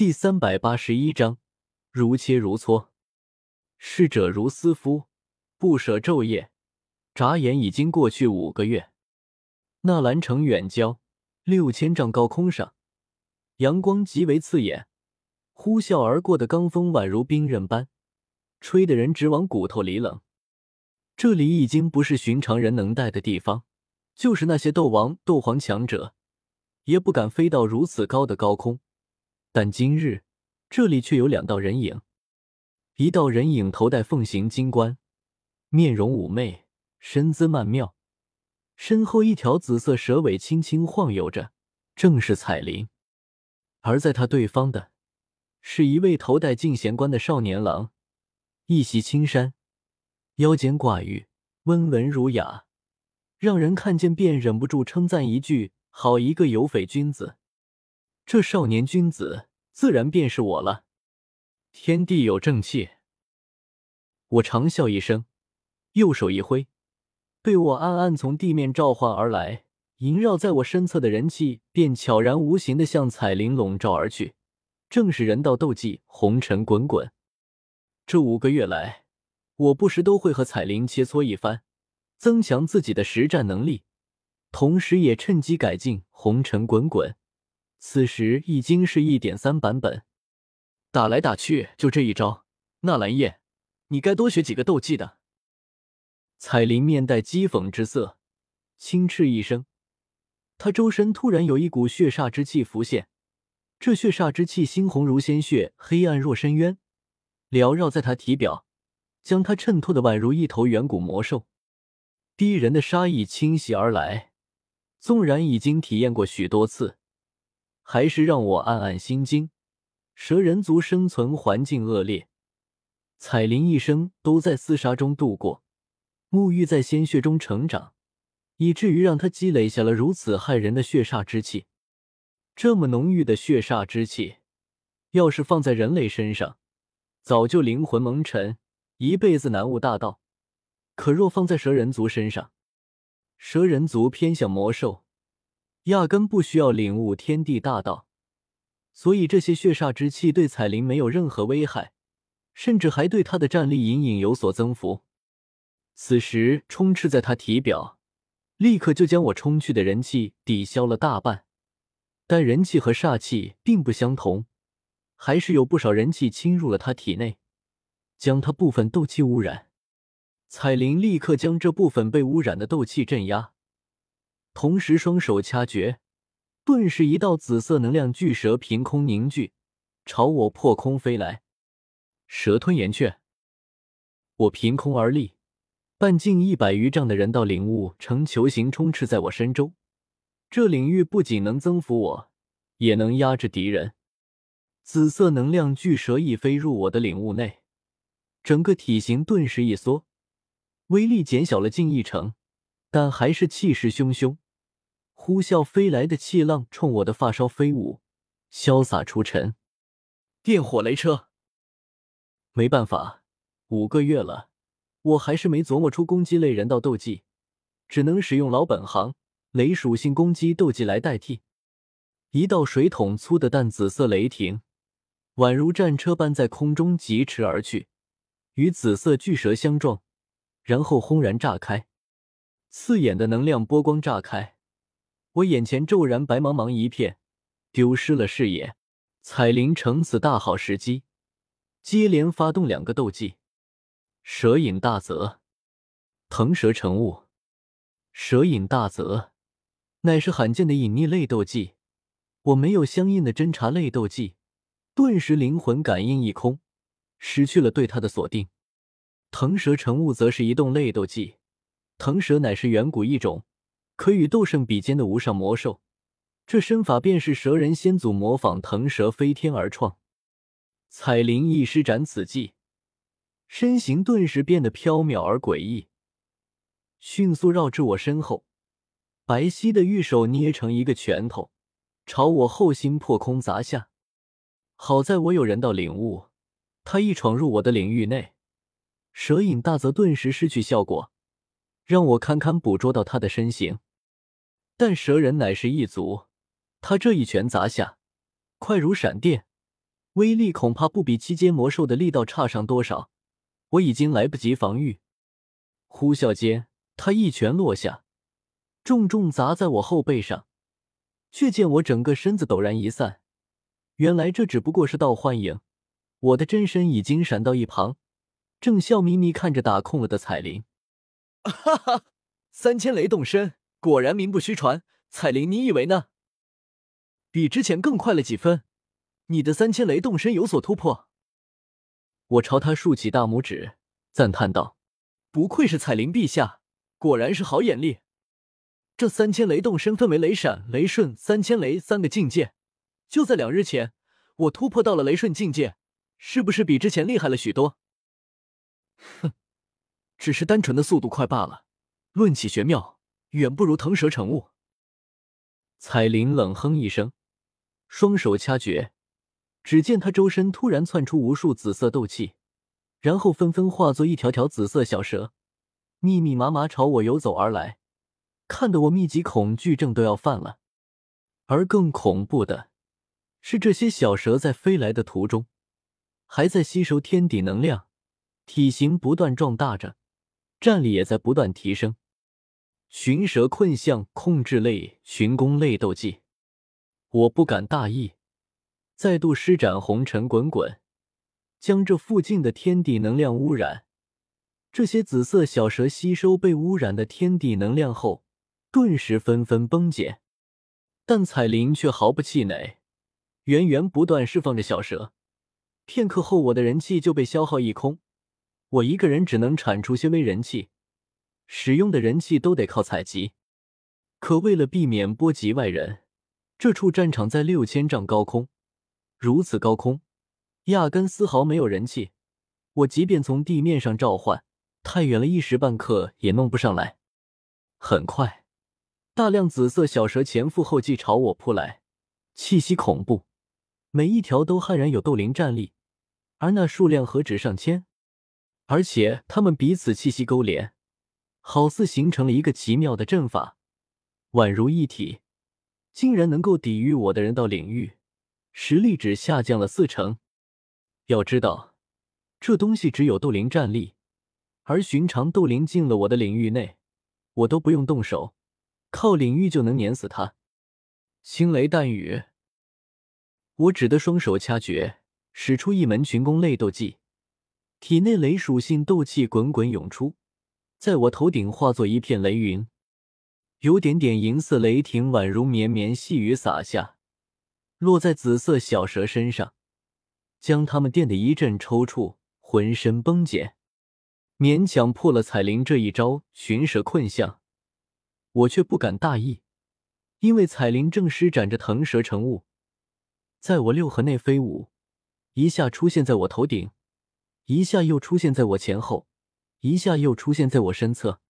第三百八十一章，如切如磋。逝者如斯夫，不舍昼夜。眨眼已经过去五个月。纳兰城远郊六千丈高空上，阳光极为刺眼，呼啸而过的罡风宛如冰刃般，吹得人直往骨头里冷。这里已经不是寻常人能待的地方，就是那些斗王、斗皇强者，也不敢飞到如此高的高空。但今日这里却有两道人影，一道人影头戴凤形金冠，面容妩媚，身姿曼妙，身后一条紫色蛇尾轻轻晃悠着，正是彩铃。而在他对方的，是一位头戴净贤冠的少年郎，一袭青衫，腰间挂玉，温文儒雅，让人看见便忍不住称赞一句：“好一个有匪君子。”这少年君子自然便是我了。天地有正气，我长笑一声，右手一挥，被我暗暗从地面召唤而来，萦绕在我身侧的人气便悄然无形的向彩铃笼罩而去。正是人道斗技，红尘滚滚。这五个月来，我不时都会和彩铃切磋一番，增强自己的实战能力，同时也趁机改进红尘滚滚。此时已经是一点三版本，打来打去就这一招。纳兰叶，你该多学几个斗技的。彩铃面带讥讽之色，轻斥一声，他周身突然有一股血煞之气浮现，这血煞之气猩红如鲜血，黑暗若深渊，缭绕在他体表，将他衬托的宛如一头远古魔兽，逼人的杀意侵袭而来。纵然已经体验过许多次。还是让我暗暗心惊。蛇人族生存环境恶劣，彩铃一生都在厮杀中度过，沐浴在鲜血中成长，以至于让他积累下了如此骇人的血煞之气。这么浓郁的血煞之气，要是放在人类身上，早就灵魂蒙尘，一辈子难悟大道。可若放在蛇人族身上，蛇人族偏向魔兽。压根不需要领悟天地大道，所以这些血煞之气对彩铃没有任何危害，甚至还对他的战力隐隐有所增幅。此时充斥在他体表，立刻就将我冲去的人气抵消了大半。但人气和煞气并不相同，还是有不少人气侵入了他体内，将他部分斗气污染。彩铃立刻将这部分被污染的斗气镇压。同时，双手掐诀，顿时一道紫色能量巨蛇凭空凝聚，朝我破空飞来。蛇吞岩雀，我凭空而立，半径一百余丈的人道领悟呈球形充斥在我身周。这领域不仅能增幅我，也能压制敌人。紫色能量巨蛇一飞入我的领悟内，整个体型顿时一缩，威力减小了近一成。但还是气势汹汹，呼啸飞来的气浪冲我的发梢飞舞，潇洒出尘。电火雷车，没办法，五个月了，我还是没琢磨出攻击类人道斗技，只能使用老本行雷属性攻击斗技来代替。一道水桶粗的淡紫色雷霆，宛如战车般在空中疾驰而去，与紫色巨蛇相撞，然后轰然炸开。刺眼的能量波光炸开，我眼前骤然白茫茫一片，丢失了视野。彩铃乘此大好时机，接连发动两个斗技：蛇影大泽、腾蛇成雾。蛇影大泽乃是罕见的隐匿类斗技，我没有相应的侦查类斗技，顿时灵魂感应一空，失去了对他的锁定。腾蛇成雾则是移动类斗技。腾蛇乃是远古一种可与斗圣比肩的无上魔兽，这身法便是蛇人先祖模仿腾蛇飞天而创。彩铃一施展此技，身形顿时变得飘渺而诡异，迅速绕至我身后，白皙的玉手捏成一个拳头，朝我后心破空砸下。好在我有人道领悟，他一闯入我的领域内，蛇影大则顿时失去效果。让我堪堪捕捉到他的身形，但蛇人乃是一族，他这一拳砸下，快如闪电，威力恐怕不比七阶魔兽的力道差上多少。我已经来不及防御，呼啸间，他一拳落下，重重砸在我后背上，却见我整个身子陡然一散。原来这只不过是道幻影，我的真身已经闪到一旁，正笑眯眯看着打空了的彩铃。哈哈，三千雷动身果然名不虚传。彩铃，你以为呢？比之前更快了几分，你的三千雷动身有所突破。我朝他竖起大拇指，赞叹道：“不愧是彩铃陛下，果然是好眼力。这三千雷动身分为雷闪、雷瞬、三千雷三个境界。就在两日前，我突破到了雷瞬境界，是不是比之前厉害了许多？”哼，只是单纯的速度快罢了，论起玄妙，远不如腾蛇乘雾。彩铃冷哼一声，双手掐诀。只见他周身突然窜出无数紫色斗气，然后纷纷化作一条条紫色小蛇，密密麻麻朝我游走而来，看得我密集恐惧症都要犯了。而更恐怖的是，这些小蛇在飞来的途中，还在吸收天地能量，体型不断壮大着，战力也在不断提升。寻蛇困象控制类寻功类斗技，我不敢大意。再度施展红尘滚滚，将这附近的天地能量污染。这些紫色小蛇吸收被污染的天地能量后，顿时纷纷崩解。但彩铃却毫不气馁，源源不断释放着小蛇。片刻后，我的人气就被消耗一空。我一个人只能产出些微人气，使用的人气都得靠采集。可为了避免波及外人，这处战场在六千丈高空。如此高空，压根丝毫没有人气。我即便从地面上召唤，太远了，一时半刻也弄不上来。很快，大量紫色小蛇前赴后继朝我扑来，气息恐怖，每一条都悍然有斗灵战力，而那数量何止上千，而且它们彼此气息勾连，好似形成了一个奇妙的阵法，宛如一体，竟然能够抵御我的人道领域。实力只下降了四成。要知道，这东西只有斗灵战力，而寻常斗灵进了我的领域内，我都不用动手，靠领域就能碾死他。星雷弹雨，我只得双手掐诀，使出一门群攻类斗技，体内雷属性斗气滚滚涌出，在我头顶化作一片雷云，有点点银色雷霆宛如绵绵细雨洒下。落在紫色小蛇身上，将它们电得一阵抽搐，浑身崩解，勉强破了彩铃这一招寻蛇困象。我却不敢大意，因为彩铃正施展着腾蛇乘雾，在我六合内飞舞，一下出现在我头顶，一下又出现在我前后，一下又出现在我身侧。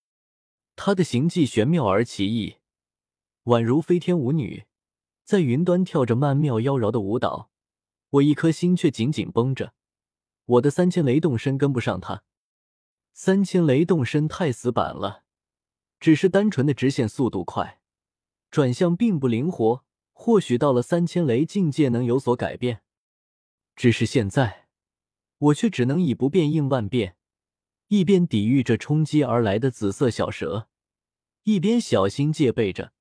她的行迹玄妙而奇异，宛如飞天舞女。在云端跳着曼妙妖娆的舞蹈，我一颗心却紧紧绷着。我的三千雷动身跟不上他，三千雷动身太死板了，只是单纯的直线速度快，转向并不灵活。或许到了三千雷境界能有所改变，只是现在我却只能以不变应万变，一边抵御着冲击而来的紫色小蛇，一边小心戒备着。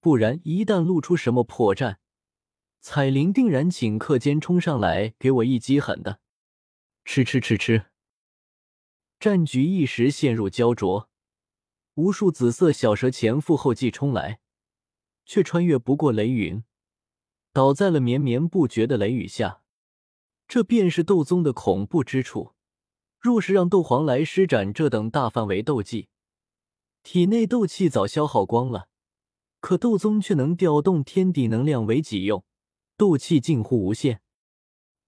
不然，一旦露出什么破绽，彩铃定然顷刻间冲上来给我一击狠的。吃吃吃吃，战局一时陷入焦灼，无数紫色小蛇前赴后继冲来，却穿越不过雷云，倒在了绵绵不绝的雷雨下。这便是斗宗的恐怖之处。若是让斗皇来施展这等大范围斗技，体内斗气早消耗光了。可斗宗却能调动天地能量为己用，斗气近乎无限。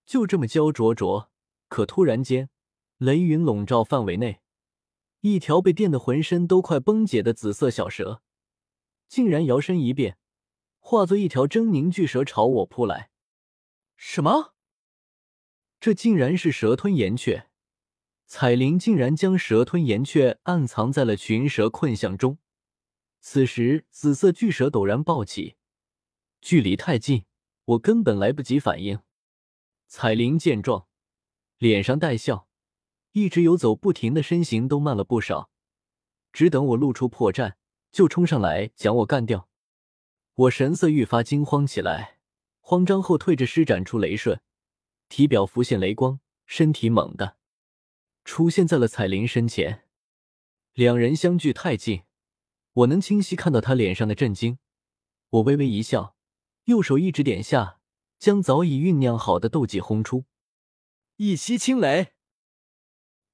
就这么焦灼灼，可突然间，雷云笼罩范围内，一条被电得浑身都快崩解的紫色小蛇，竟然摇身一变，化作一条狰狞巨蛇朝我扑来。什么？这竟然是蛇吞岩雀！彩铃竟然将蛇吞岩雀暗藏在了群蛇困象中。此时，紫色巨蛇陡然暴起，距离太近，我根本来不及反应。彩铃见状，脸上带笑，一直游走不停的身形都慢了不少，只等我露出破绽，就冲上来将我干掉。我神色愈发惊慌起来，慌张后退着施展出雷瞬，体表浮现雷光，身体猛地出现在了彩铃身前。两人相距太近，我能清晰看到他脸上的震惊。我微微一笑，右手一指点下，将早已酝酿好的斗技轰出。一息青雷，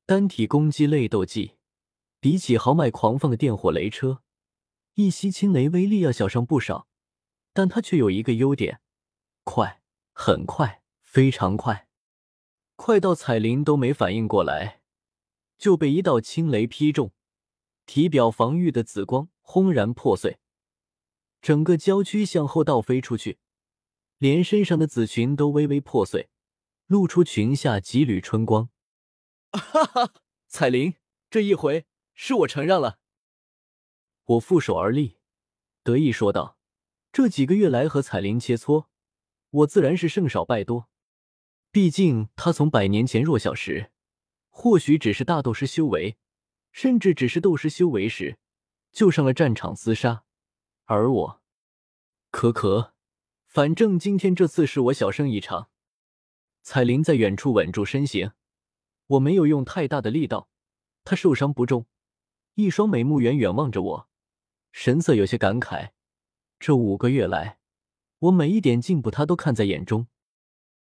单体攻击类斗技，比起豪迈狂放的电火雷车，一息青雷威力要小上不少。但它却有一个优点，快，很快，非常快，快到彩铃都没反应过来，就被一道青雷劈中，体表防御的紫光轰然破碎，整个娇躯向后倒飞出去，连身上的紫裙都微微破碎，露出裙下几缕春光。哈哈，彩铃，这一回是我承让了。我负手而立，得意说道。这几个月来和彩铃切磋，我自然是胜少败多。毕竟她从百年前弱小时，或许只是大斗师修为，甚至只是斗师修为时，就上了战场厮杀。而我，可可，反正今天这次是我小胜一场。彩铃在远处稳住身形，我没有用太大的力道，她受伤不重，一双美目远远望着我，神色有些感慨。这五个月来，我每一点进步，他都看在眼中。